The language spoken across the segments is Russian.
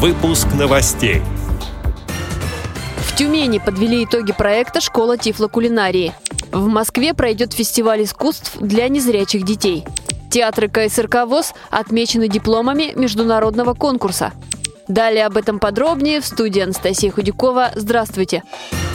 Выпуск новостей. В Тюмени подвели итоги проекта «Школа тифлокулинарии». В Москве пройдет фестиваль искусств для незрячих детей. Театры КСРК ВОЗ отмечены дипломами международного конкурса. Далее об этом подробнее в студии Анастасия Худякова. Здравствуйте! Здравствуйте!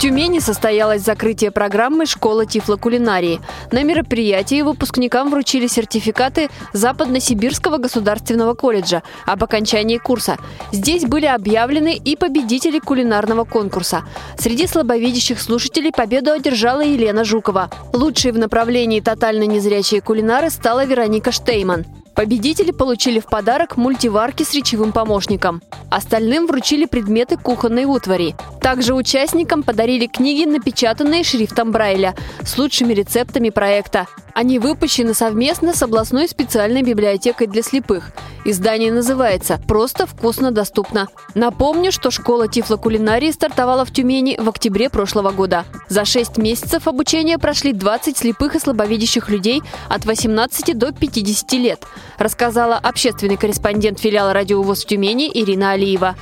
Тюмени состоялось закрытие программы «Школа тифлокулинарии». На мероприятии выпускникам вручили сертификаты Западно-Сибирского государственного колледжа об окончании курса. Здесь были объявлены и победители кулинарного конкурса. Среди слабовидящих слушателей победу одержала Елена Жукова. Лучшей в направлении тотально незрячие кулинары стала Вероника Штейман. Победители получили в подарок мультиварки с речевым помощником. Остальным вручили предметы кухонной утвари. Также участникам подарили книги, напечатанные шрифтом Брайля, с лучшими рецептами проекта. Они выпущены совместно с областной специальной библиотекой для слепых. Издание называется «Просто вкусно доступно». Напомню, что школа тифлокулинарии стартовала в Тюмени в октябре прошлого года. За 6 месяцев обучения прошли 20 слепых и слабовидящих людей от 18 до 50 лет, рассказала общественный корреспондент филиала «Радиовоз» в Тюмени Ирина Алиева.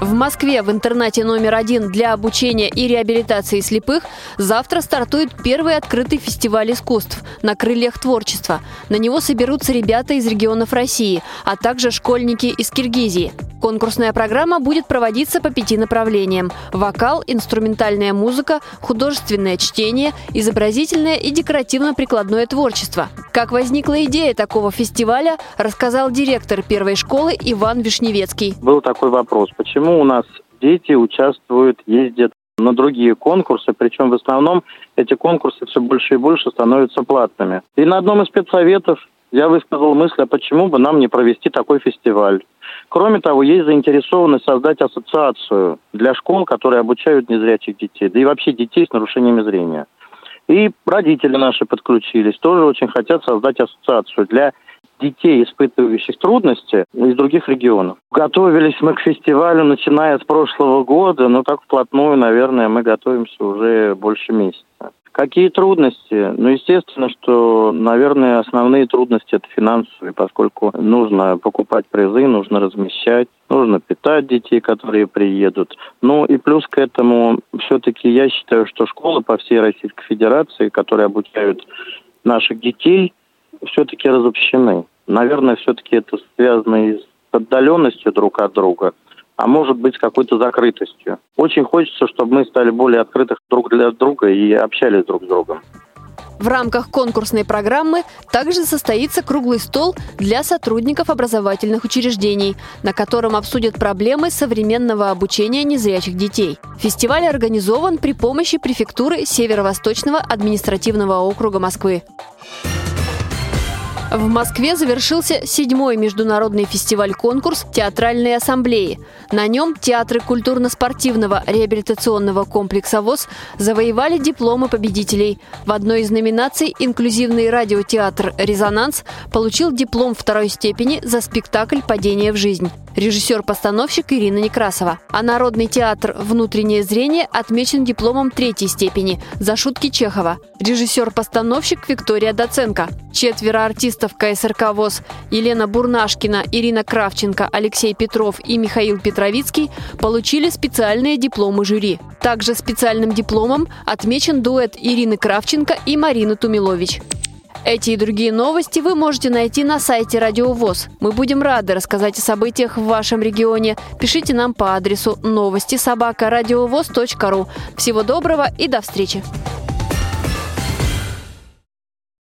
В Москве в интернате номер один для обучения и реабилитации слепых завтра стартует первый открытый фестиваль искусств на крыльях творчества. На него соберутся ребята из регионов России, а также школьники из Киргизии. Конкурсная программа будет проводиться по пяти направлениям – вокал, инструментальная музыка, художественное чтение, изобразительное и декоративно-прикладное творчество. Как возникла идея такого фестиваля, рассказал директор первой школы Иван Вишневецкий. Был такой вопрос, почему у нас дети участвуют, ездят на другие конкурсы, причем в основном эти конкурсы все больше и больше становятся платными. И на одном из спецсоветов я высказал мысль, а почему бы нам не провести такой фестиваль. Кроме того, есть заинтересованность создать ассоциацию для школ, которые обучают незрячих детей, да и вообще детей с нарушениями зрения. И родители наши подключились, тоже очень хотят создать ассоциацию для детей, испытывающих трудности из других регионов. Готовились мы к фестивалю, начиная с прошлого года, но так вплотную, наверное, мы готовимся уже больше месяца. Какие трудности? Ну, естественно, что, наверное, основные трудности это финансовые, поскольку нужно покупать призы, нужно размещать, нужно питать детей, которые приедут. Ну и плюс к этому, все-таки я считаю, что школы по всей Российской Федерации, которые обучают наших детей, все-таки разобщены. Наверное, все-таки это связано и с отдаленностью друг от друга – а может быть какой-то закрытостью. Очень хочется, чтобы мы стали более открыты друг для друга и общались друг с другом. В рамках конкурсной программы также состоится круглый стол для сотрудников образовательных учреждений, на котором обсудят проблемы современного обучения незрячих детей. Фестиваль организован при помощи префектуры Северо-Восточного административного округа Москвы. В Москве завершился седьмой международный фестиваль-конкурс театральной ассамблеи. На нем театры культурно-спортивного реабилитационного комплекса ВОЗ завоевали дипломы победителей. В одной из номинаций «Инклюзивный радиотеатр «Резонанс» получил диплом второй степени за спектакль «Падение в жизнь» режиссер-постановщик Ирина Некрасова. А Народный театр «Внутреннее зрение» отмечен дипломом третьей степени за шутки Чехова. Режиссер-постановщик Виктория Доценко. Четверо артистов КСРК ВОЗ Елена Бурнашкина, Ирина Кравченко, Алексей Петров и Михаил Петровицкий получили специальные дипломы жюри. Также специальным дипломом отмечен дуэт Ирины Кравченко и Марины Тумилович. Эти и другие новости вы можете найти на сайте Радио ВОЗ. Мы будем рады рассказать о событиях в вашем регионе. Пишите нам по адресу новости собака ру. Всего доброго и до встречи!